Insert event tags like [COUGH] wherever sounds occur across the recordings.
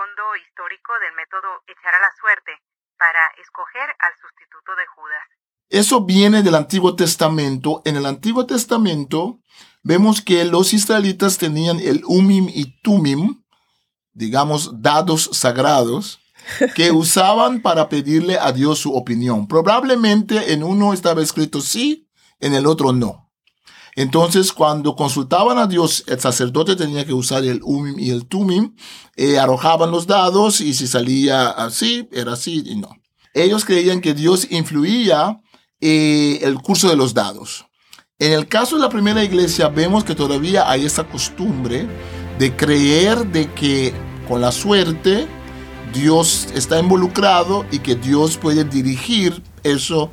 trasfondo histórico del método echar a la suerte para escoger al sustituto de Judas. Eso viene del Antiguo Testamento. En el Antiguo Testamento vemos que los israelitas tenían el Umim y Tumim, digamos, dados sagrados, [LAUGHS] que usaban para pedirle a Dios su opinión. Probablemente en uno estaba escrito sí, en el otro no. Entonces, cuando consultaban a Dios, el sacerdote tenía que usar el umim y el tumim, eh, arrojaban los dados y si salía así, era así y no. Ellos creían que Dios influía eh, el curso de los dados. En el caso de la primera iglesia, vemos que todavía hay esa costumbre de creer de que con la suerte Dios está involucrado y que Dios puede dirigir eso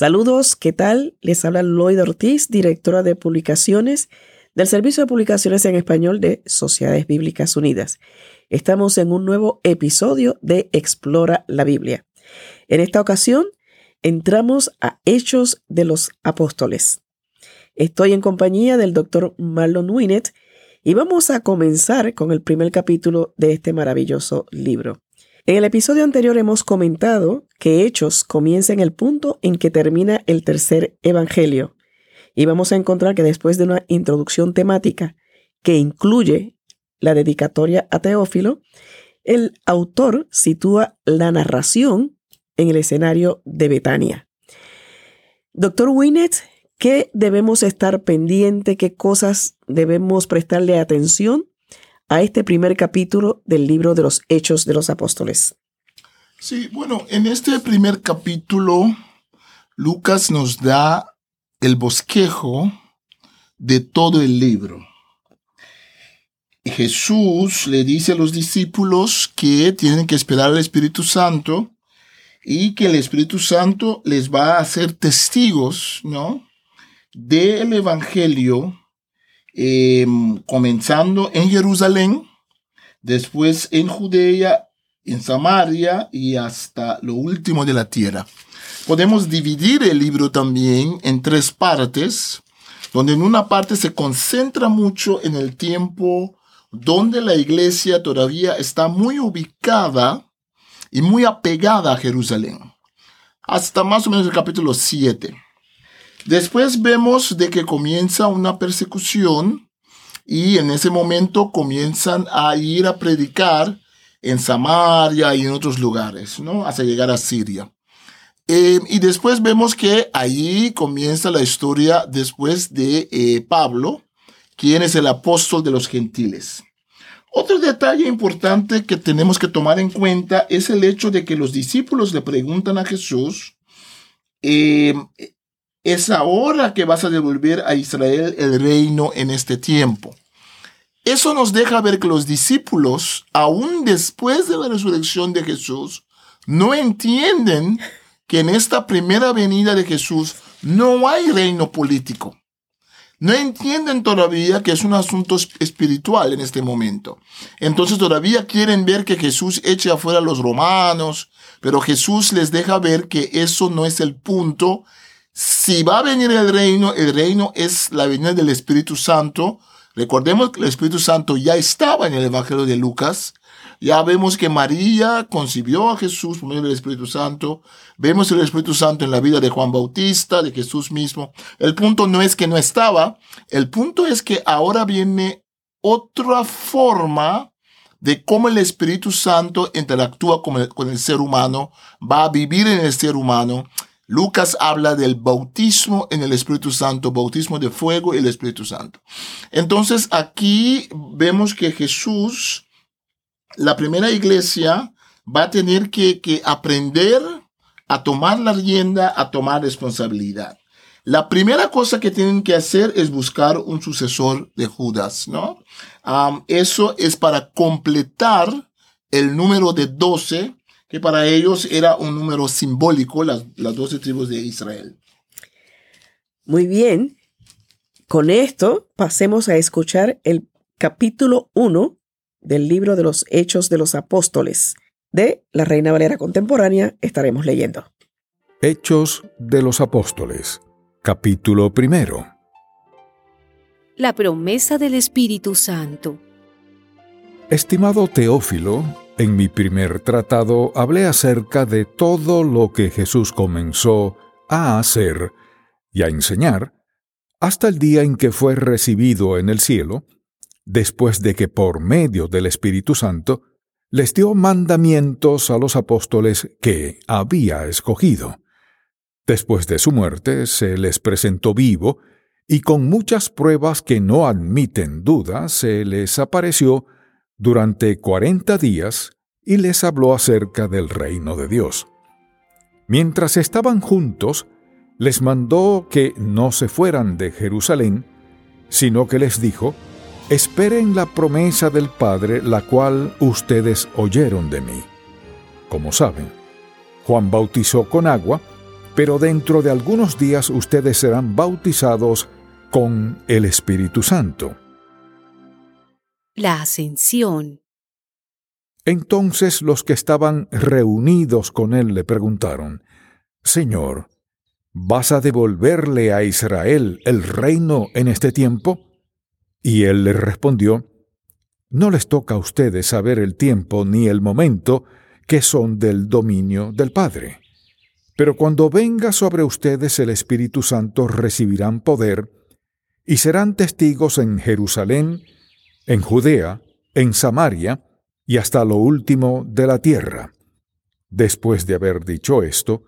Saludos, ¿qué tal? Les habla Lloyd Ortiz, directora de publicaciones del Servicio de Publicaciones en Español de Sociedades Bíblicas Unidas. Estamos en un nuevo episodio de Explora la Biblia. En esta ocasión entramos a Hechos de los Apóstoles. Estoy en compañía del doctor Marlon Winnet y vamos a comenzar con el primer capítulo de este maravilloso libro. En el episodio anterior hemos comentado que Hechos comienza en el punto en que termina el tercer evangelio. Y vamos a encontrar que después de una introducción temática que incluye la dedicatoria a Teófilo, el autor sitúa la narración en el escenario de Betania. Doctor Winnet, ¿qué debemos estar pendiente? ¿Qué cosas debemos prestarle atención a este primer capítulo del libro de los Hechos de los Apóstoles? Sí, bueno, en este primer capítulo, Lucas nos da el bosquejo de todo el libro. Jesús le dice a los discípulos que tienen que esperar al Espíritu Santo y que el Espíritu Santo les va a hacer testigos, ¿no? Del Evangelio, em, comenzando en Jerusalén, después en Judea, en Samaria y hasta lo último de la tierra. Podemos dividir el libro también en tres partes, donde en una parte se concentra mucho en el tiempo donde la iglesia todavía está muy ubicada y muy apegada a Jerusalén, hasta más o menos el capítulo 7. Después vemos de que comienza una persecución y en ese momento comienzan a ir a predicar en Samaria y en otros lugares, ¿no? Hasta llegar a Siria. Eh, y después vemos que ahí comienza la historia después de eh, Pablo, quien es el apóstol de los gentiles. Otro detalle importante que tenemos que tomar en cuenta es el hecho de que los discípulos le preguntan a Jesús, eh, ¿es ahora que vas a devolver a Israel el reino en este tiempo? Eso nos deja ver que los discípulos, aún después de la resurrección de Jesús, no entienden que en esta primera venida de Jesús no hay reino político no entienden todavía que es un asunto espiritual en este momento. Entonces todavía quieren ver que Jesús eche afuera a los romanos, pero Jesús les deja ver que eso no es el punto. Si va a venir el reino, el reino es la venida del Espíritu Santo. Recordemos que el Espíritu Santo ya estaba en el Evangelio de Lucas. Ya vemos que María concibió a Jesús por medio del Espíritu Santo. Vemos el Espíritu Santo en la vida de Juan Bautista, de Jesús mismo. El punto no es que no estaba, el punto es que ahora viene otra forma de cómo el Espíritu Santo interactúa con el, con el ser humano, va a vivir en el ser humano. Lucas habla del bautismo en el Espíritu Santo, bautismo de fuego y el Espíritu Santo. Entonces aquí vemos que Jesús la primera iglesia va a tener que, aprender a tomar la rienda, a tomar responsabilidad. La primera cosa que tienen que hacer es buscar un sucesor de Judas, ¿no? eso es para completar el número de 12, que para ellos era un número simbólico, las, las 12 tribus de Israel. Muy bien. Con esto pasemos a escuchar el capítulo 1 del libro de los Hechos de los Apóstoles de la Reina Valera Contemporánea estaremos leyendo. Hechos de los Apóstoles, capítulo primero. La promesa del Espíritu Santo. Estimado Teófilo, en mi primer tratado hablé acerca de todo lo que Jesús comenzó a hacer y a enseñar hasta el día en que fue recibido en el cielo, después de que por medio del Espíritu Santo les dio mandamientos a los apóstoles que había escogido. Después de su muerte se les presentó vivo y con muchas pruebas que no admiten duda se les apareció durante cuarenta días y les habló acerca del reino de Dios. Mientras estaban juntos, les mandó que no se fueran de Jerusalén, sino que les dijo, esperen la promesa del Padre, la cual ustedes oyeron de mí. Como saben, Juan bautizó con agua, pero dentro de algunos días ustedes serán bautizados con el Espíritu Santo. La ascensión. Entonces los que estaban reunidos con él le preguntaron, Señor, ¿vas a devolverle a Israel el reino en este tiempo? Y él les respondió, No les toca a ustedes saber el tiempo ni el momento que son del dominio del Padre. Pero cuando venga sobre ustedes el Espíritu Santo recibirán poder y serán testigos en Jerusalén, en Judea, en Samaria y hasta lo último de la tierra. Después de haber dicho esto,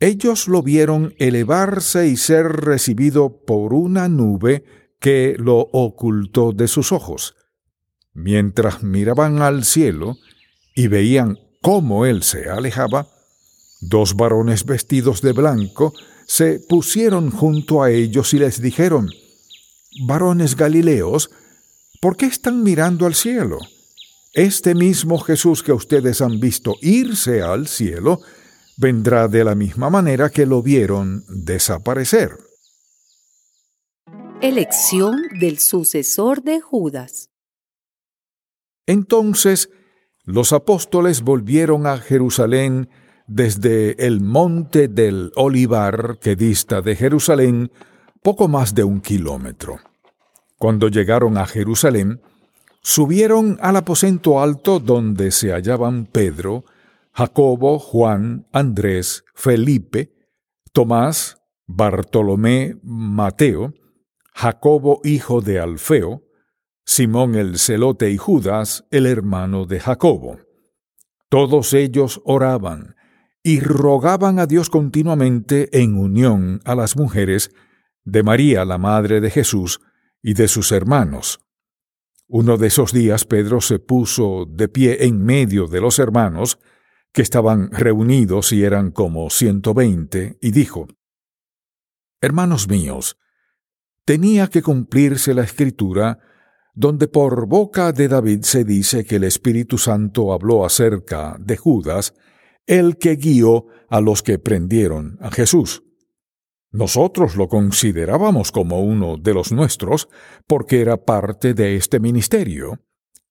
ellos lo vieron elevarse y ser recibido por una nube que lo ocultó de sus ojos. Mientras miraban al cielo y veían cómo él se alejaba, dos varones vestidos de blanco se pusieron junto a ellos y les dijeron, Varones Galileos, ¿por qué están mirando al cielo? Este mismo Jesús que ustedes han visto irse al cielo, vendrá de la misma manera que lo vieron desaparecer. Elección del sucesor de Judas. Entonces los apóstoles volvieron a Jerusalén desde el monte del Olivar que dista de Jerusalén poco más de un kilómetro. Cuando llegaron a Jerusalén, subieron al aposento alto donde se hallaban Pedro, Jacobo, Juan, Andrés, Felipe, Tomás, Bartolomé, Mateo, Jacobo hijo de Alfeo, Simón el celote y Judas, el hermano de Jacobo. Todos ellos oraban y rogaban a Dios continuamente en unión a las mujeres de María, la madre de Jesús, y de sus hermanos. Uno de esos días Pedro se puso de pie en medio de los hermanos, que estaban reunidos y eran como ciento veinte, y dijo, Hermanos míos, tenía que cumplirse la escritura donde por boca de David se dice que el Espíritu Santo habló acerca de Judas, el que guió a los que prendieron a Jesús. Nosotros lo considerábamos como uno de los nuestros porque era parte de este ministerio.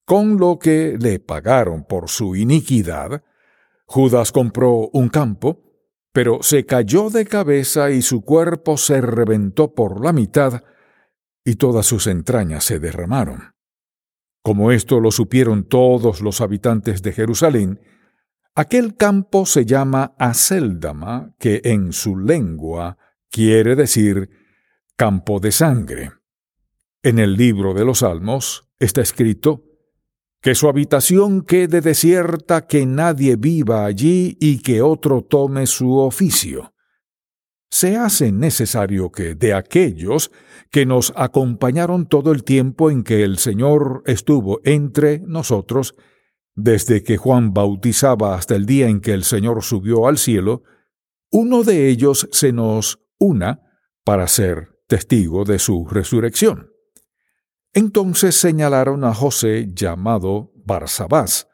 Con lo que le pagaron por su iniquidad, Judas compró un campo, pero se cayó de cabeza y su cuerpo se reventó por la mitad y todas sus entrañas se derramaron. Como esto lo supieron todos los habitantes de Jerusalén, aquel campo se llama Aceldama, que en su lengua quiere decir campo de sangre. En el libro de los Salmos está escrito, que su habitación quede desierta, que nadie viva allí y que otro tome su oficio. Se hace necesario que de aquellos que nos acompañaron todo el tiempo en que el Señor estuvo entre nosotros, desde que Juan bautizaba hasta el día en que el Señor subió al cielo, uno de ellos se nos una para ser testigo de su resurrección. Entonces señalaron a José llamado Barsabás,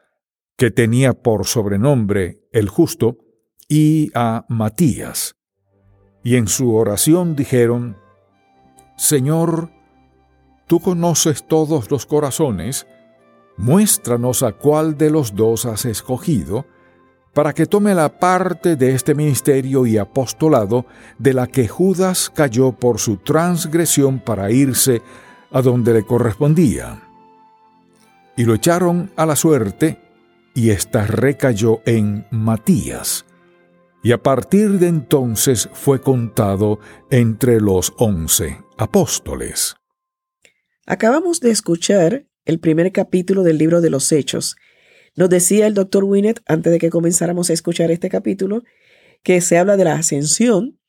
que tenía por sobrenombre el justo, y a Matías. Y en su oración dijeron, Señor, tú conoces todos los corazones, muéstranos a cuál de los dos has escogido, para que tome la parte de este ministerio y apostolado de la que Judas cayó por su transgresión para irse a donde le correspondía. Y lo echaron a la suerte, y ésta recayó en Matías, y a partir de entonces fue contado entre los once apóstoles. Acabamos de escuchar el primer capítulo del libro de los Hechos. Nos decía el doctor Winnet, antes de que comenzáramos a escuchar este capítulo, que se habla de la ascensión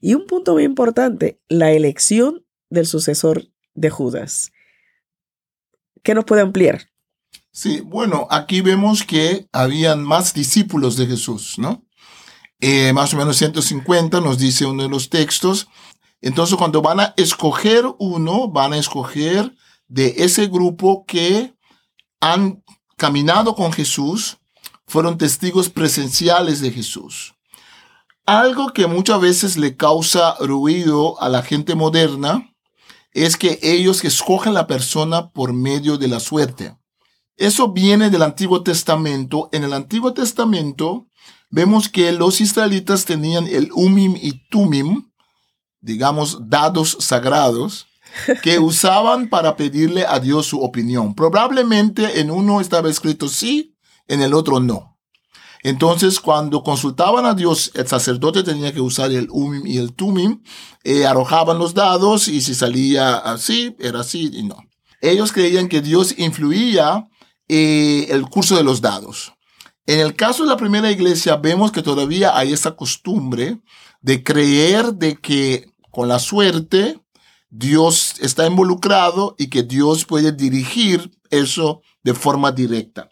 y un punto muy importante, la elección del sucesor de Judas. ¿Qué nos puede ampliar? Sí, bueno, aquí vemos que habían más discípulos de Jesús, ¿no? Eh, más o menos 150 nos dice uno de los textos. Entonces, cuando van a escoger uno, van a escoger de ese grupo que han caminado con Jesús, fueron testigos presenciales de Jesús. Algo que muchas veces le causa ruido a la gente moderna es que ellos escogen la persona por medio de la suerte. Eso viene del Antiguo Testamento. En el Antiguo Testamento vemos que los israelitas tenían el Umim y Tumim, digamos, dados sagrados, que usaban para pedirle a Dios su opinión. Probablemente en uno estaba escrito sí, en el otro no. Entonces, cuando consultaban a Dios, el sacerdote tenía que usar el umim y el tumim, eh, arrojaban los dados y si salía así, era así y no. Ellos creían que Dios influía eh, el curso de los dados. En el caso de la primera iglesia, vemos que todavía hay esa costumbre de creer de que con la suerte Dios está involucrado y que Dios puede dirigir eso de forma directa.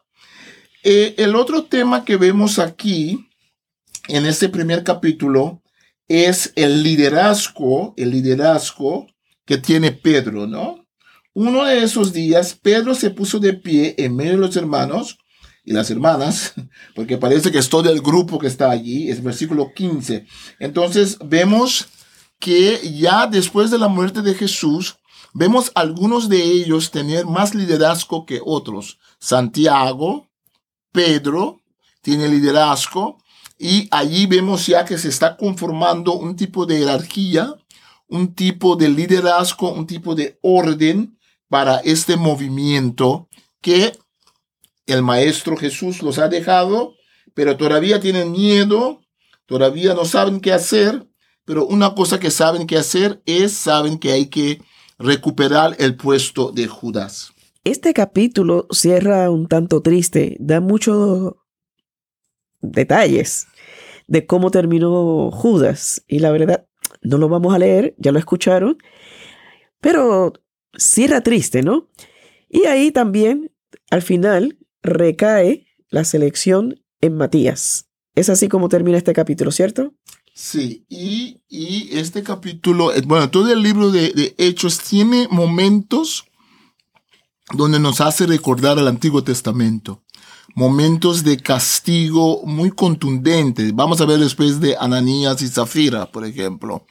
Eh, el otro tema que vemos aquí en este primer capítulo es el liderazgo, el liderazgo que tiene Pedro, ¿no? Uno de esos días, Pedro se puso de pie en medio de los hermanos y las hermanas, [LAUGHS] porque parece que es todo el grupo que está allí, es versículo 15. Entonces vemos que ya después de la muerte de Jesús, vemos algunos de ellos tener más liderazgo que otros. Santiago, Pedro, tiene liderazgo y allí vemos ya que se está conformando un tipo de jerarquía, un tipo de liderazgo, un tipo de orden para este movimiento que el Maestro Jesús los ha dejado, pero todavía tienen miedo, todavía no saben qué hacer pero una cosa que saben que hacer es, saben que hay que recuperar el puesto de Judas. Este capítulo cierra un tanto triste, da muchos detalles de cómo terminó Judas. Y la verdad, no lo vamos a leer, ya lo escucharon, pero cierra triste, ¿no? Y ahí también, al final, recae la selección en Matías. Es así como termina este capítulo, ¿cierto? Sí, y, este capítulo, eh, bueno, todo el libro de, Hechos tiene momentos donde nos hace recordar al Antiguo Testamento. Momentos de castigo muy contundentes. Vamos a ver después de Ananías y Zafira, por ejemplo.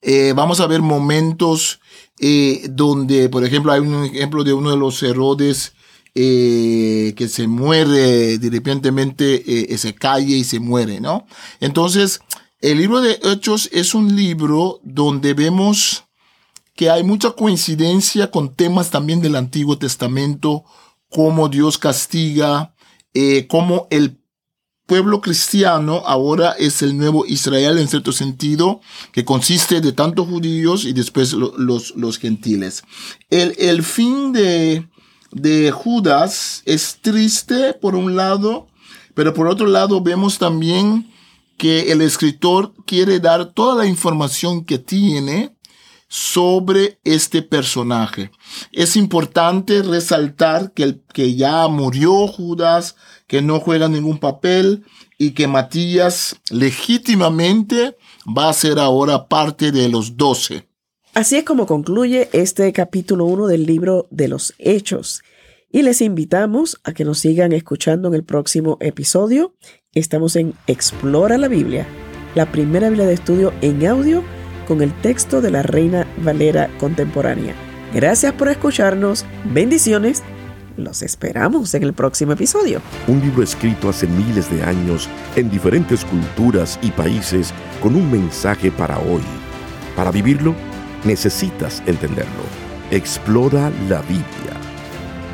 Eh, vamos a ver momentos eh, donde, por ejemplo, hay un ejemplo de uno de los Herodes que se muere, de repente se cae y se muere, ¿no? Entonces, el libro de Hechos es un libro donde vemos que hay mucha coincidencia con temas también del Antiguo Testamento, cómo Dios castiga, eh, cómo el pueblo cristiano ahora es el nuevo Israel en cierto sentido, que consiste de tantos judíos y después los, los gentiles. El, el fin de, de Judas es triste por un lado, pero por otro lado vemos también que el escritor quiere dar toda la información que tiene sobre este personaje. Es importante resaltar que, el, que ya murió Judas, que no juega ningún papel y que Matías legítimamente va a ser ahora parte de los doce. Así es como concluye este capítulo 1 del libro de los Hechos. Y les invitamos a que nos sigan escuchando en el próximo episodio. Estamos en Explora la Biblia, la primera Biblia de estudio en audio con el texto de la Reina Valera contemporánea. Gracias por escucharnos. Bendiciones. Los esperamos en el próximo episodio. Un libro escrito hace miles de años en diferentes culturas y países con un mensaje para hoy. Para vivirlo, necesitas entenderlo. Explora la Biblia.